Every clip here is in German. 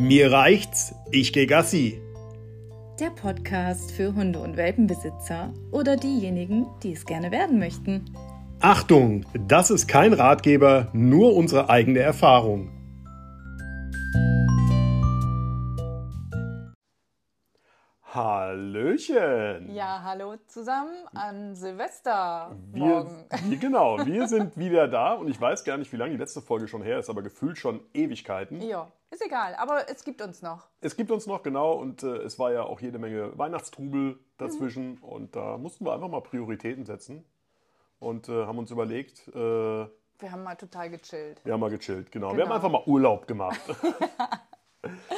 Mir reicht's, ich geh Gassi. Der Podcast für Hunde- und Welpenbesitzer oder diejenigen, die es gerne werden möchten. Achtung, das ist kein Ratgeber, nur unsere eigene Erfahrung. Hallöchen! Ja, hallo zusammen an Silvester. Wir, wir, genau, wir sind wieder da und ich weiß gar nicht, wie lange die letzte Folge schon her ist, aber gefühlt schon Ewigkeiten. Ja, ist egal, aber es gibt uns noch. Es gibt uns noch, genau, und äh, es war ja auch jede Menge Weihnachtstrubel dazwischen mhm. und da mussten wir einfach mal Prioritäten setzen und äh, haben uns überlegt. Äh, wir haben mal total gechillt. Wir haben mal gechillt, genau. genau. Wir haben einfach mal Urlaub gemacht. Ja.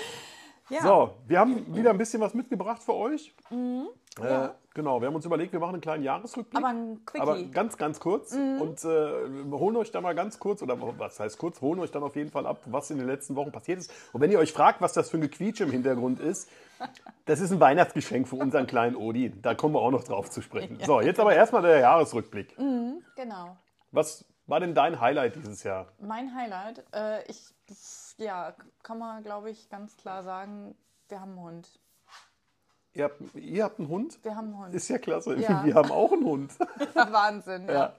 So, wir haben wieder ein bisschen was mitgebracht für euch. Mhm. Äh, ja. Genau, wir haben uns überlegt, wir machen einen kleinen Jahresrückblick. Aber ein Quickie. Aber ganz, ganz kurz. Mhm. Und äh, holen euch da mal ganz kurz, oder was heißt kurz, holen euch dann auf jeden Fall ab, was in den letzten Wochen passiert ist. Und wenn ihr euch fragt, was das für ein Gequietsche im Hintergrund ist, das ist ein Weihnachtsgeschenk für unseren kleinen Odi. Da kommen wir auch noch drauf zu sprechen. Ja. So, jetzt aber erstmal der Jahresrückblick. Mhm, genau. Was war denn dein Highlight dieses Jahr? Mein Highlight? Äh, ich, ja, kann man, glaube ich, ganz klar sagen, wir haben einen Hund. Ihr habt, ihr habt einen Hund? Wir haben einen Hund. Ist ja klasse. Ja. Wir haben auch einen Hund. Wahnsinn, ja. Ja.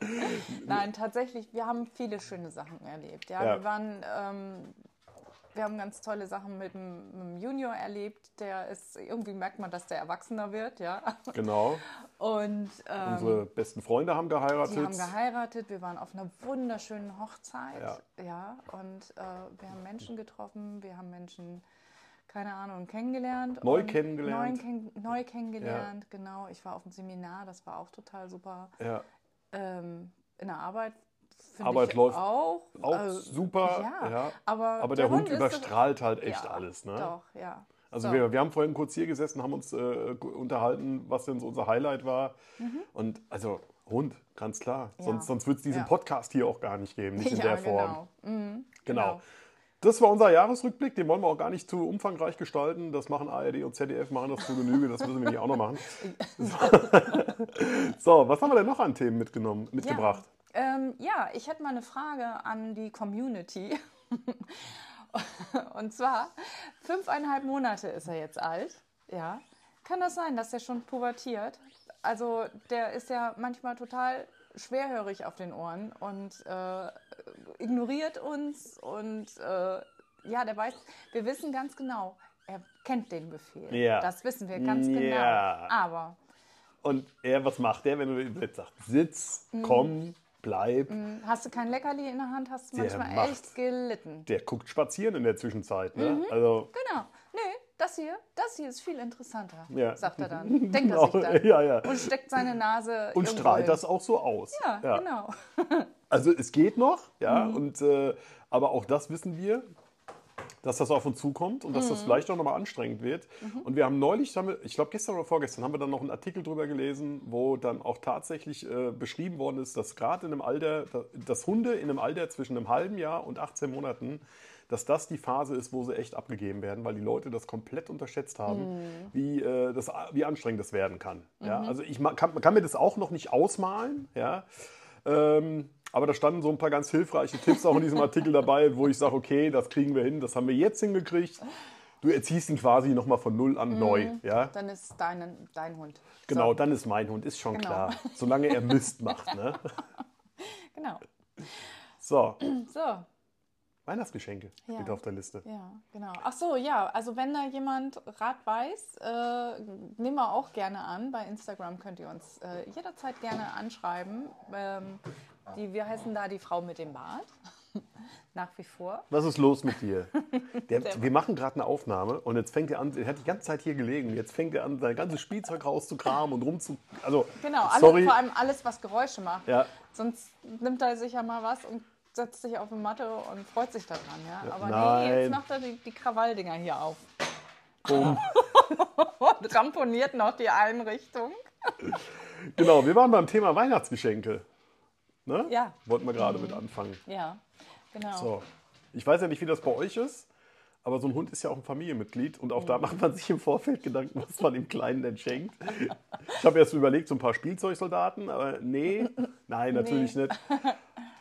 Nein, tatsächlich, wir haben viele schöne Sachen erlebt. Ja, Ja. wir waren, ähm, wir haben ganz tolle Sachen mit dem Junior erlebt. Der ist, irgendwie merkt man, dass der erwachsener wird, ja. Genau. Und ähm, Unsere besten Freunde haben geheiratet. die haben geheiratet. Wir waren auf einer wunderschönen Hochzeit, Ja. ja. Und äh, wir haben Menschen getroffen, wir haben Menschen keine Ahnung, kennengelernt. Neu kennengelernt. Neu, kenn, neu kennengelernt, genau. Ich war auf dem Seminar, das war auch total super. ja. Ähm, in der Arbeit finde Arbeit läuft auch. Auch also, super. Ja, Ja. aber, Aber der, Hund, ist überstrahlt halt echt ja, alles. Ne? Doch, ja. Also So. wir, wir haben vorhin kurz hier gesessen, haben uns äh, unterhalten, was denn so unser Highlight war. Und also Hund, ganz klar. Ja. Sonst, sonst wird es diesen. Podcast hier auch gar nicht geben, nicht in der Form. Genau. Mhm, Genau. Das war unser Jahresrückblick, den wollen wir auch gar nicht zu umfangreich gestalten. Das machen ARD und ZDF, machen das zu Genüge, das müssen wir nicht auch noch machen. So, was haben wir denn noch an Themen mitgenommen, mitgebracht? Ja, ähm, ja, ich hätte mal eine Frage an die Community. Und zwar, fünfeinhalb Monate ist er jetzt alt. Ja. Kann das sein, dass er schon pubertiert? Also, der ist ja manchmal total schwerhörig auf den Ohren und äh, ignoriert uns. Und äh, ja, der weiß, wir wissen ganz genau, er kennt den Befehl. Ja. Das wissen wir ganz genau. Ja. Aber Und er, was macht der, wenn du ihm jetzt sagst, sitz, Mhm. komm, bleib? Hast du kein Leckerli in der Hand, hast du manchmal macht- echt gelitten. Der guckt spazieren in der Zwischenzeit. Ne? Mhm. Also, Genau. Nee, das hier, das hier ist viel interessanter, Ja. sagt er dann. Denkt Genau. er sich dann. Ja, ja. Und steckt seine Nase und strahlt das auch so aus. Ja, genau. Also es geht noch, ja, Mhm. und, äh, aber auch das wissen wir, dass das auf uns zukommt und dass Mhm. das vielleicht auch nochmal anstrengend wird. Und wir haben neulich, haben wir, ich glaube gestern oder vorgestern, haben wir dann noch einen Artikel drüber gelesen, wo dann auch tatsächlich äh, beschrieben worden ist, dass gerade in einem Alter, da- dass Hunde in einem Alter zwischen einem halben Jahr und 18 Monaten, dass das die Phase ist, wo sie echt abgegeben werden, weil die Leute das komplett unterschätzt haben, Mhm. wie, äh, das, wie anstrengend das werden kann. Ja? Also ich kann, kann mir das auch noch nicht ausmalen, ja. Ähm, aber da standen so ein paar ganz hilfreiche Tipps auch in diesem Artikel dabei, wo ich sage, okay, das kriegen wir hin, das haben wir jetzt hingekriegt. Du erziehst ihn quasi nochmal von null an neu. Ja? Dann ist dein, dein Hund. Genau, Mhm. So, dann ist mein Hund, ist schon Genau. klar. Solange er Mist macht. Ne? genau. So, So, Weihnachtsgeschenke Ja. steht auf der Liste. ja, genau. Ach so, ja, also wenn da jemand Rat weiß, äh, nehmen wir auch gerne an. Bei Instagram könnt ihr uns äh, jederzeit gerne anschreiben. Ähm, die, wir heißen da die Frau mit dem Bart. Nach wie vor. Was ist los mit dir? Der, wir machen gerade eine Aufnahme und jetzt fängt er an, er hat die ganze Zeit hier gelegen, jetzt fängt er an, sein ganzes Spielzeug rauszukramen und rumzu... Also, Genau, alles, sorry. vor allem alles, was Geräusche macht. Ja. Sonst nimmt er sich ja mal was und setzt sich auf die Matte und freut sich daran. Ja? Aber nee, nein. jetzt macht er die, die Krawalldinger hier auf. Bumm. Und ramponiert noch die Einrichtung. Genau, wir waren beim Thema Weihnachtsgeschenke. Ne? Ja. Wollten wir gerade mit anfangen. Ja, genau. So. Ich weiß ja nicht, wie das bei euch ist, aber so ein Hund ist ja auch ein Familienmitglied und auch da Mhm. macht man sich im Vorfeld Gedanken, was man dem Kleinen denn schenkt. Ich habe erst überlegt, so ein paar Spielzeugsoldaten, aber nee, nein, natürlich Nee. nicht.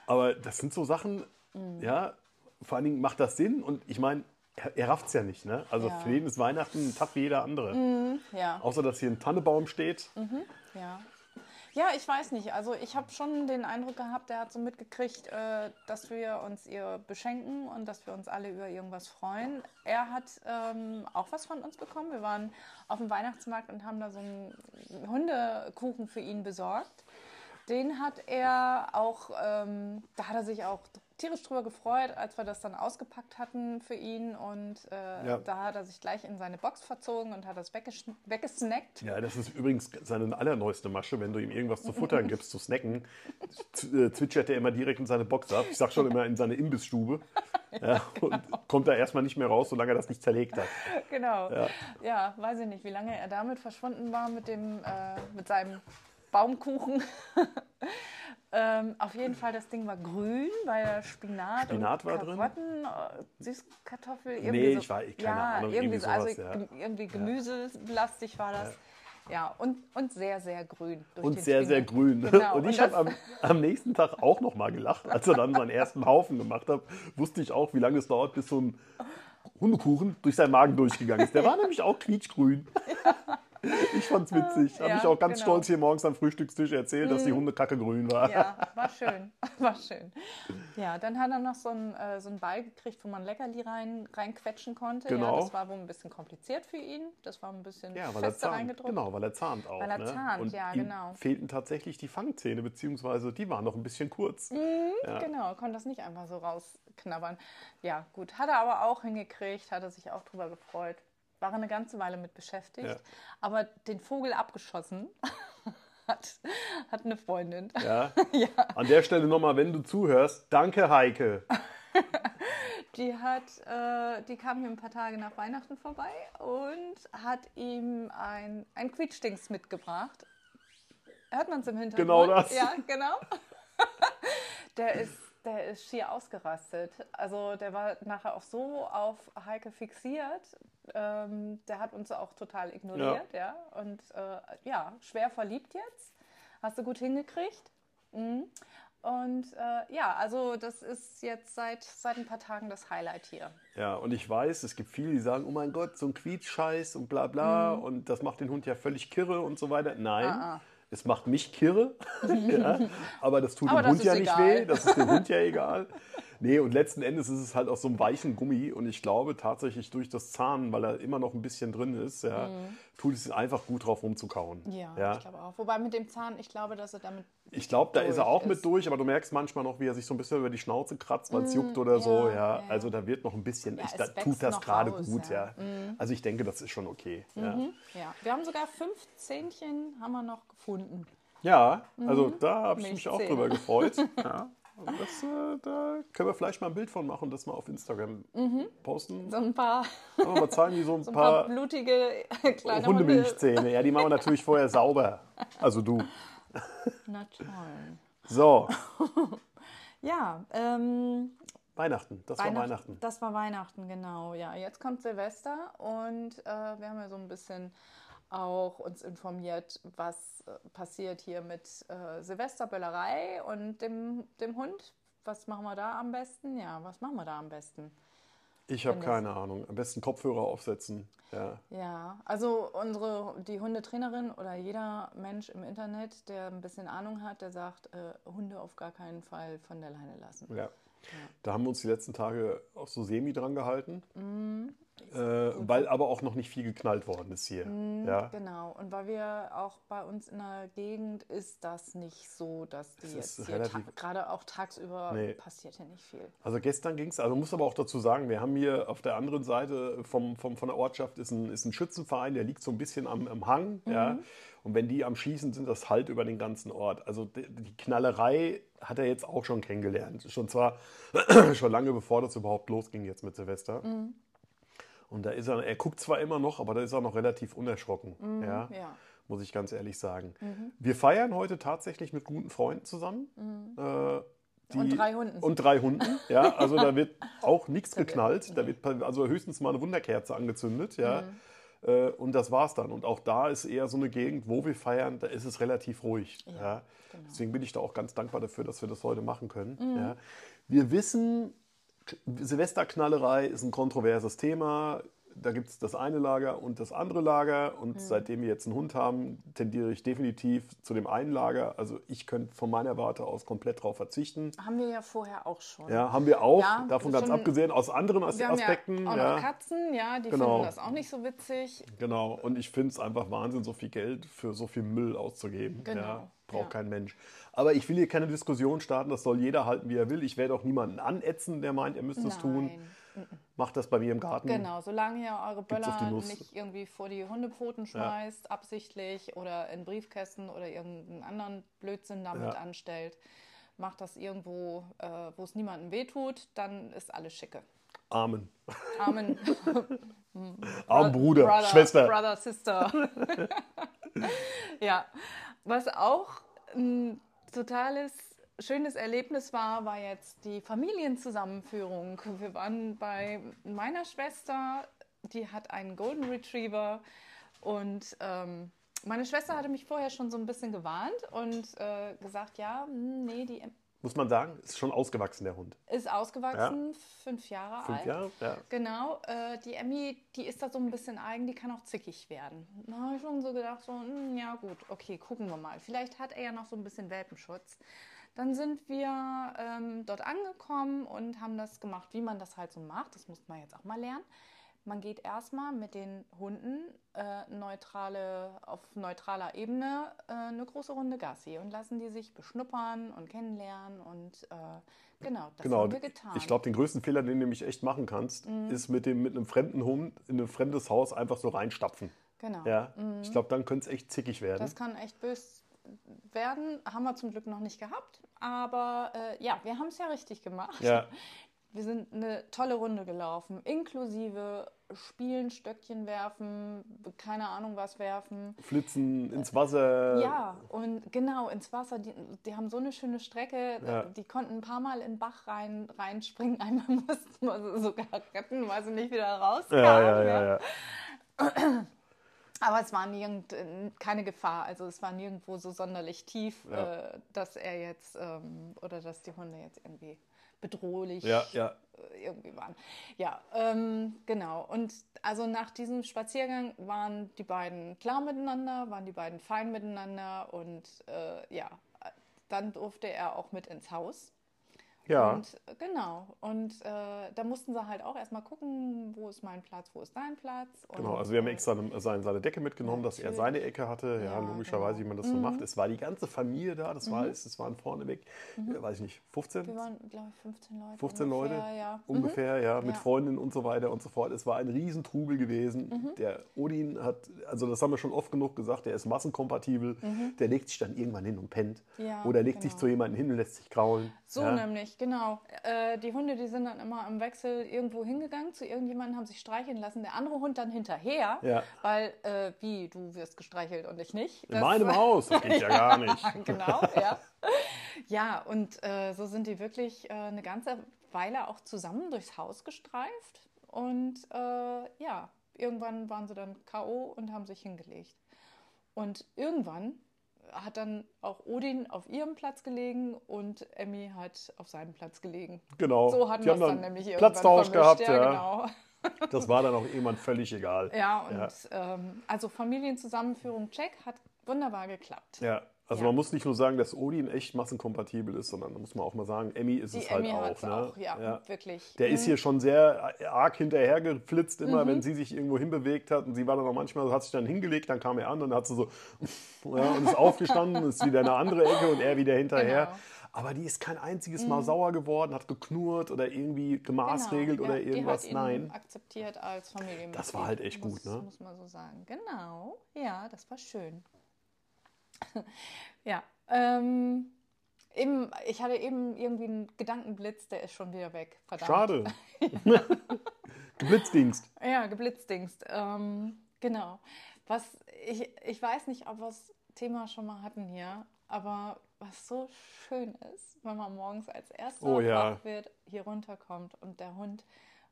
Aber das sind so Sachen, ja, vor allen Dingen macht das Sinn und ich meine, er, er rafft es ja nicht. Ne? Also Ja. für ihn ist Weihnachten ein Tag wie jeder andere. Ja. Außer, dass hier ein Tannebaum steht. Ja. Ja, ich weiß nicht. Also ich habe schon den Eindruck gehabt, er hat so mitgekriegt, äh, dass wir uns ihr beschenken und dass wir uns alle über irgendwas freuen. Er hat ähm, auch was von uns bekommen. Wir waren auf dem Weihnachtsmarkt und haben da so einen Hundekuchen für ihn besorgt. Den hat er auch, ähm, da hat er sich auch tierisch drüber gefreut, als wir das dann ausgepackt hatten für ihn. Und äh, Ja. da hat er sich gleich in seine Box verzogen und hat das weggesnackt. Ja, das ist übrigens seine allerneueste Masche, wenn du ihm irgendwas zu futtern gibst, zu snacken, äh, zwitschert er immer direkt in seine Box ab. Ich sag schon immer in seine Imbissstube. Ja, und kommt da erstmal nicht mehr raus, solange er das nicht zerlegt hat. Genau. Ja. Ja. weiß ich nicht, wie lange er damit verschwunden war mit dem, äh, mit seinem Baumkuchen. ähm, auf jeden Fall, das Ding war grün, weil Spinat, Spinat und war drin? Karotten, äh, Süßkartoffel, irgendwie Nee, so, ich war- keine ja, Ahnung, irgendwie, irgendwie so, also sowas, ja. gem- irgendwie gemüselastig war das. Ja, und, und sehr, sehr grün. Und sehr, sehr Spinat. grün. Genau. Und ich habe am, am nächsten Tag auch noch mal gelacht, als er dann seinen ersten Haufen gemacht hat. Wusste ich auch, wie lange es dauert, bis so ein Hundekuchen durch seinen Magen durchgegangen ist. Der war nämlich auch quietschgrün. Ich fand's witzig. Habe Ja, ich auch ganz genau. stolz hier morgens am Frühstückstisch erzählt, dass die Hundekacke grün war. Ja, war schön. War schön. Ja, dann hat er noch so einen, äh, so einen Ball gekriegt, wo man Leckerli rein, reinquetschen konnte. Genau. Ja, das war wohl ein bisschen kompliziert für ihn. Das war ein bisschen Ja, weil er zahnt. reingedruckt. Genau, weil er zahnt auch. Weil er ne? zahnt, Und ja, ihm genau. fehlten tatsächlich die Fangzähne, beziehungsweise die waren noch ein bisschen kurz. Ja. Genau, konnte das nicht einfach so rausknabbern. Ja, gut. Hat er aber auch hingekriegt, hat er sich auch drüber gefreut. War eine ganze Weile mit beschäftigt. Ja. Aber den Vogel abgeschossen hat, hat eine Freundin. Ja. Ja. An der Stelle nochmal, wenn du zuhörst, danke Heike. Die hat, äh, die kam hier ein paar Tage nach Weihnachten vorbei und hat ihm ein, ein Quietschdings mitgebracht. Hört man es im Hintergrund? Genau das. Ja, genau. der ist, der ist schier ausgerastet. Also der war nachher auch so auf Heike fixiert. Ähm, der hat uns auch total ignoriert, ja. Und äh, ja, schwer verliebt jetzt. Hast du gut hingekriegt. Mhm. Und äh, ja, also das ist jetzt seit, seit ein paar Tagen das Highlight hier. Ja, und ich weiß, es gibt viele, die sagen, oh mein Gott, so ein Quietschscheiß und bla bla und das macht den Hund ja völlig kirre und so weiter. Nein, Mhm. Ah, ah. es macht mich kirre, ja, aber das tut Aber dem Hund ja nicht egal. weh, das ist dem Hund ja egal. Nee, und letzten Endes ist es halt aus so einem weichen Gummi und ich glaube tatsächlich durch das Zahn, weil er immer noch ein bisschen drin ist, ja, tut es einfach gut drauf rumzukauen. Mhm. Ja, ja. ich glaube auch. Wobei mit dem Zahn, ich glaube, dass er damit. Ich glaube, da ist er auch ist. mit durch, aber du merkst manchmal noch, wie er sich so ein bisschen über die Schnauze kratzt, weil es juckt oder so. ja, Ja, ja, also da wird noch ein bisschen, ich, da tut das gerade gut, ja. Mhm. Also ich denke, das ist schon okay. Ja, Ja, wir haben sogar fünf Zähnchen haben wir noch gefunden. ja also da habe ich mich auch drüber gefreut. ja. Das, äh, da können wir vielleicht mal ein Bild von machen und das mal auf Instagram posten. So ein paar, Aber mal zeigen, wie so ein so ein paar paar blutige kleine Hunde. Hundemilchzähne. Ja, die machen wir natürlich vorher sauber. Also du. Na toll. So, Ja, ähm, Weihnachten. Das war Weihnachten. Das war Weihnachten, genau. Ja, jetzt kommt Silvester und äh, wir haben ja so ein bisschen auch uns informiert, was äh, passiert hier mit äh, Silvesterböllerei und dem, dem Hund. Was machen wir da am besten? Ja, was machen wir da am besten? Ich habe keine Ahnung. Am besten Kopfhörer aufsetzen. Ja. Ja, also unsere, die Hundetrainerin oder jeder Mensch im Internet, der ein bisschen Ahnung hat, der sagt, äh, Hunde auf gar keinen Fall von der Leine lassen. Ja. Da haben wir uns die letzten Tage auch so semi dran gehalten, Mhm. Äh, weil aber auch noch nicht viel geknallt worden ist hier. Ja. Genau, und weil wir auch bei uns in der Gegend ist das nicht so, dass die Es jetzt hier gerade auch tagsüber Nee. passiert hier nicht viel. Also gestern ging es, also muss aber auch dazu sagen, wir haben hier auf der anderen Seite vom, vom, von der Ortschaft ist ein, ist ein Schützenverein, der liegt so ein bisschen am, am Hang. Ja. Und wenn die am Schießen sind, das halt über den ganzen Ort. Also die, die Knallerei hat er jetzt auch schon kennengelernt. Schon zwar schon lange bevor das überhaupt losging jetzt mit Silvester. Und da ist er, er guckt zwar immer noch, aber da ist er noch relativ unerschrocken. Ja, Ja. muss ich ganz ehrlich sagen. Wir feiern heute tatsächlich mit guten Freunden zusammen. Äh, die- Und drei Hunden. Und drei Hunden, ja. Also da wird auch nichts geknallt. Da wird also höchstens mal eine Wunderkerze angezündet, ja. Äh, Und das war's dann. Und auch da ist eher so eine Gegend, wo wir feiern, da ist es relativ ruhig. Ja, Deswegen bin ich da auch ganz dankbar dafür, dass wir das heute machen können. Ja. Wir wissen Silvesterknallerei ist ein kontroverses Thema. Da gibt es das eine Lager und das andere Lager. Und Mhm. seitdem wir jetzt einen Hund haben, tendiere ich definitiv zu dem einen Lager. Also ich könnte von meiner Warte aus komplett darauf verzichten. Haben wir ja vorher auch schon. Ja, haben wir auch, Ja, davon ganz abgesehen, aus anderen As Aspekten. ja auch ja. Katzen, ja, die Genau. finden das auch nicht so witzig. Genau, und ich finde es einfach Wahnsinn, so viel Geld für so viel Müll auszugeben. Genau, Ja, braucht kein Mensch. Aber ich will hier keine Diskussion starten, das soll jeder halten, wie er will. Ich werde auch niemanden anätzen, der meint, er müsste es tun. Nein. Macht das bei mir im Garten. Genau, solange ihr eure Böller nicht irgendwie vor die Hundepfoten schmeißt, absichtlich oder in Briefkästen oder irgendeinen anderen Blödsinn damit Ja. anstellt, macht das irgendwo, äh, wo es niemandem wehtut, dann ist alles schicke. Amen. Amen. Arm Bruder, Brother, Schwester. Brother, Sister. ja, was auch ein totales schönes Erlebnis war, war jetzt die Familienzusammenführung. Wir waren bei meiner Schwester, die hat einen Golden Retriever und ähm, meine Schwester hatte mich vorher schon so ein bisschen gewarnt und äh, gesagt, ja, hm, nee, die Muss man sagen, ist schon ausgewachsen, der Hund. ist ausgewachsen, fünf Jahre Fünf alt. Jahre? Ja. Genau, äh, die Emmy, die ist da so ein bisschen eigen, die kann auch zickig werden. Da habe ich schon so gedacht, so, hm, ja gut, okay, gucken wir mal. Vielleicht hat er ja noch so ein bisschen Welpenschutz. Dann sind wir ähm, dort angekommen und haben das gemacht, wie man das halt so macht. Das muss man jetzt auch mal lernen. Man geht erstmal mit den Hunden äh, neutrale, auf neutraler Ebene äh, eine große Runde Gassi und lassen die sich beschnuppern und kennenlernen. Und äh, genau, das Genau, haben wir getan. Mhm. ich glaube, den größten Fehler, den du nämlich echt machen kannst, ist mit, dem, mit einem fremden Hund in ein fremdes Haus einfach so reinstapfen. genau. Ja? Ich glaube, dann könnte es echt zickig werden. Das kann echt bös werden. Haben wir zum Glück noch nicht gehabt. Aber äh, ja, wir haben es ja richtig gemacht. Ja, Wir sind eine tolle Runde gelaufen, inklusive Spielen, Stöckchen werfen, keine Ahnung was werfen. flitzen ins Wasser. Ja, und genau, ins Wasser. Die, die haben so eine schöne Strecke. Ja. Die konnten ein paar Mal in den Bach rein, reinspringen. Einmal mussten wir sie sogar retten, weil sie nicht wieder rauskamen. Ja, ja, ja, ja. Aber es war nirgend, keine Gefahr. Also es war nirgendwo so sonderlich tief, Ja. äh, dass er jetzt ähm, oder dass die Hunde jetzt irgendwie bedrohlich Ja, ja. äh, irgendwie waren. Ja, ähm, genau. Und also nach diesem Spaziergang waren die beiden klar miteinander, waren die beiden fein miteinander und äh, ja, dann durfte er auch mit ins Haus. Ja, Und äh, genau. Und äh, da mussten sie halt auch erstmal gucken, wo ist mein Platz, wo ist dein Platz. Und, genau. Also wir haben äh, extra eine, seine, seine Decke mitgenommen, dass er Natürlich. seine Ecke hatte. Ja, Ja, logischerweise, wie genau. man das so macht. Es war die ganze Familie da. Das war es. Es waren vorneweg, äh, weiß ich nicht, 15? Wir waren, glaube ich, 15 Leute. 15 ungefähr, Leute Ja. ungefähr, ja, mit Ja. Freundinnen und so weiter und so fort. Es war ein Riesentrubel gewesen. Mhm. Der Odin hat, also das haben wir schon oft genug gesagt, der ist massenkompatibel. Der legt sich dann irgendwann hin und pennt. Mhm. Ja, Oder legt sich genau. zu jemandem hin und lässt sich kraulen. So nämlich, genau. Äh, die Hunde, die sind dann immer im Wechsel irgendwo hingegangen zu irgendjemandem, haben sich streicheln lassen. Der andere Hund dann hinterher, Ja. weil, äh, wie, du wirst gestreichelt und ich nicht. In meinem Haus, das geht ja gar nicht. genau, ja. Ja, und äh, so sind die wirklich äh, eine ganze Weile auch zusammen durchs Haus gestreift. Und äh, ja, irgendwann waren sie dann K.O. und haben sich hingelegt. Und irgendwann hat dann auch Odin auf ihrem Platz gelegen und Emmy hat auf seinem Platz gelegen. Genau. So hatten wir es dann dann nämlich irgendwann Platztausch gehabt, ja. Genau. Das war dann auch irgendwann völlig egal. Ja, und Ja. Ähm, also Familienzusammenführung check hat wunderbar geklappt. Ja, also Ja. man muss nicht nur sagen, dass Odin echt massenkompatibel ist, sondern da muss man auch mal sagen, Emmy ist Die es halt Emmy auch. hat's Ne? auch, ja, wirklich. Der ist hier schon sehr arg hinterhergeflitzt, Mhm. immer wenn sie sich irgendwo hinbewegt hat. Und sie war dann auch manchmal, hat sich dann hingelegt, dann kam er an und hat sie so ja, und ist aufgestanden, ist wieder in eine andere Ecke und er wieder hinterher. Genau. Aber die ist kein einziges Mal sauer geworden, hat geknurrt oder irgendwie gemaßregelt Genau, oder ja, irgendwas. Hat ihn Nein. akzeptiert als Familienmitglied. Das war halt echt gut, muss, ne? Muss man so sagen. Genau. Ja, das war schön. ja. Ähm, eben, ich hatte eben irgendwie einen Gedankenblitz, der ist schon wieder weg. Verdammt. Schade. Geblitzdingst. Ja, geblitzdingst. Ähm, genau. Was ich, ich weiß nicht, ob wir das Thema schon mal hatten hier, aber was so schön ist, wenn man morgens als erster Oh ja. wach wird, hier runterkommt und der Hund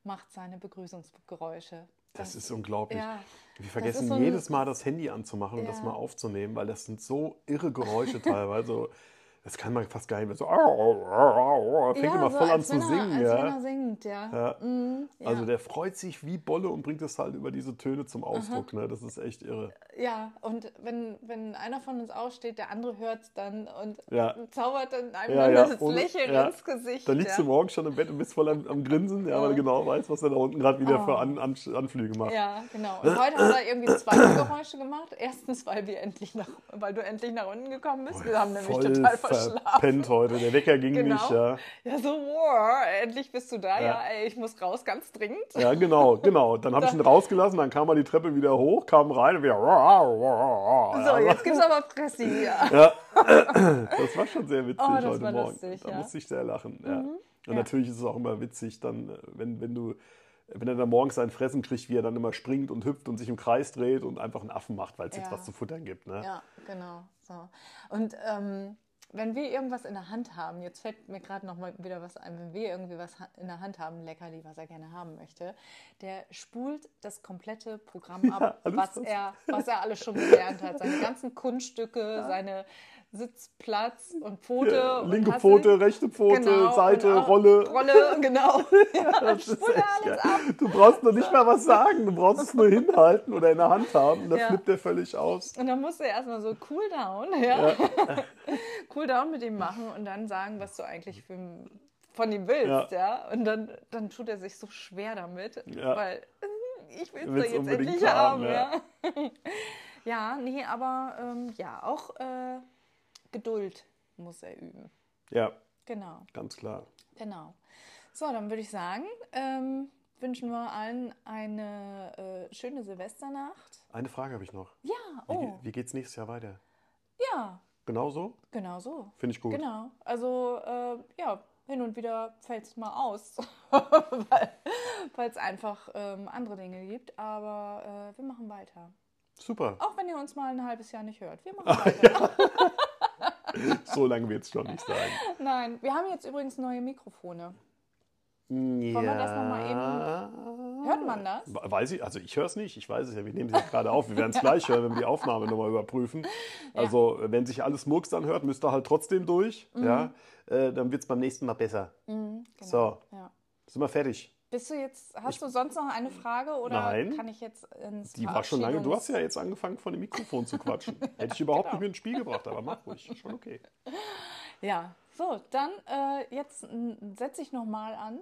macht seine Begrüßungsgeräusche. Das ist unglaublich. ja, Wir vergessen so jedes Mal das Handy anzumachen und das Ja. mal aufzunehmen, weil das sind so irre Geräusche teilweise. Das kann man fast gar nicht mehr so. Au, au, au, au, Fängt ja, immer so voll an zu er, singen. Ja. er singt, ja. Ja. Mhm, ja. Also der freut sich wie Bolle und bringt es halt über diese Töne zum Ausdruck. Ne? Das ist echt irre. Ja, und wenn, wenn einer von uns aussteht, der andere hört es dann und zaubert dann einem das Lächeln ja. ins Gesicht. Da liegst du morgens schon im Bett und bist voll am, am Grinsen, ja, weil du genau weißt, was er da unten gerade wieder für An, An, Anflüge macht. Ja, genau. Und heute hat er irgendwie zwei Geräusche gemacht. Erstens, weil wir endlich nach, weil du endlich nach unten gekommen bist. Wir haben nämlich total verschlafen. verpennt heute. Der Wecker ging Genau. nicht. Ja. Ja, so, wow, endlich bist du da. Ja, Ja. ey, ich muss raus, ganz dringend. ja, genau, genau. Dann habe ich ihn rausgelassen, dann kam er die Treppe wieder hoch, kam rein und wieder. So, jetzt gibt's aber Pressi. Ja. Ja, das war schon sehr witzig Oh, das heute war Morgen. lustig, da ja. Mhm. musste ich sehr lachen. Ja. Und Ja. natürlich ist es auch immer witzig, dann, äh, wenn, wenn du, wenn er dann morgens sein Fressen kriegt, wie er dann immer springt und hüpft und sich im Kreis dreht und einfach einen Affen macht, weil es jetzt Ja. was zu futtern gibt. Ne? Ja, genau. So. Und ähm, wenn wir irgendwas in der Hand haben, jetzt fällt mir gerade noch mal wieder was ein, wenn wir irgendwie was in der Hand haben, Leckerli, was er gerne haben möchte, der spult das komplette Programm ab, alles was, was- er, was er alles schon gelernt hat. Seine ganzen Kunststücke, seine Sitzplatz und Pfote. Ja, und linke hast du- Pfote, rechte Pfote, Genau, Seite, auch- Rolle. Rolle, genau. Ja, Das ist echt geil. Du brauchst noch nicht mal was sagen, du brauchst es nur hinhalten oder in der Hand haben und das Ja. flippt er völlig aus. Und dann musst du erstmal so cool down, ja. cool down mit ihm machen und dann sagen, was du eigentlich für, von ihm willst, ja. Und dann, dann tut er sich so schwer damit, Ja. weil äh, ich will es jetzt endlich haben, haben, ja. ja. Ja, nee, aber ähm, ja, auch äh, Geduld muss er üben. Ja, Genau, ganz klar. genau. So, dann würde ich sagen, ähm, wünschen wir allen eine äh, schöne Silvesternacht. Eine Frage habe ich noch. Ja, Wie, oh, ge- wie geht's nächstes Jahr weiter? ja, Genauso? genau so. Finde ich gut. Genau. Also, äh, ja, hin und wieder fällt es mal aus, weil es einfach ähm, andere Dinge gibt. Aber äh, wir machen weiter. Super. Auch wenn ihr uns mal ein halbes Jahr nicht hört. Wir machen weiter. So lange wird es schon nicht sein. Nein, wir haben jetzt übrigens neue Mikrofone. Wollen wir das noch mal eben- Hört man das? Weiß ich, also ich höre es nicht, ich weiß es ja, wir nehmen es jetzt gerade auf, wir werden es gleich hören, wenn wir die Aufnahme nochmal überprüfen. Also wenn sich alles Murks anhört, müsst ihr halt trotzdem durch, ja, äh, dann wird es beim nächsten Mal besser. Mhm, genau. So, Ja. sind wir fertig. Bist du jetzt, hast du sonst noch eine Frage oder Nein. kann ich jetzt ins Die war schon lange, du hast ja jetzt angefangen von dem Mikrofon zu quatschen. Hätte ich überhaupt Genau. nicht mit ins Spiel gebracht, aber mach ruhig, schon okay. Ja, so, dann äh, jetzt setze ich nochmal an.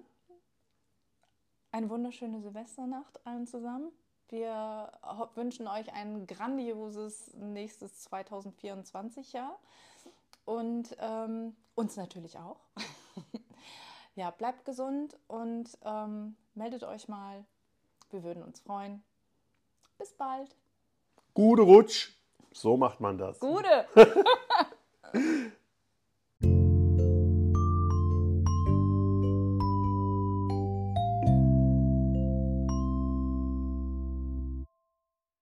Eine wunderschöne Silvesternacht allen zusammen. Wir wünschen euch ein grandioses nächstes 2024 Jahr und ähm, uns natürlich auch ja, bleibt gesund und ähm, meldet euch mal. Wir würden uns freuen. Bis bald. Gute Rutsch. So macht man das. Gute.